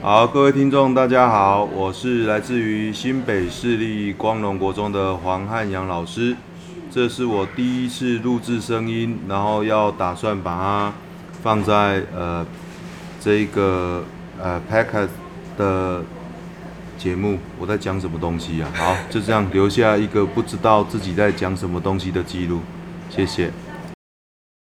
好，各位听众大家好，我是来自于新北市立光荣国中的黄汉阳老师，这是我第一次录制声音，然后要打算把它放在呃这个呃 packet 的节目，我在讲什么东西啊，好，就这样留下一个不知道自己在讲什么东西的记录，谢谢。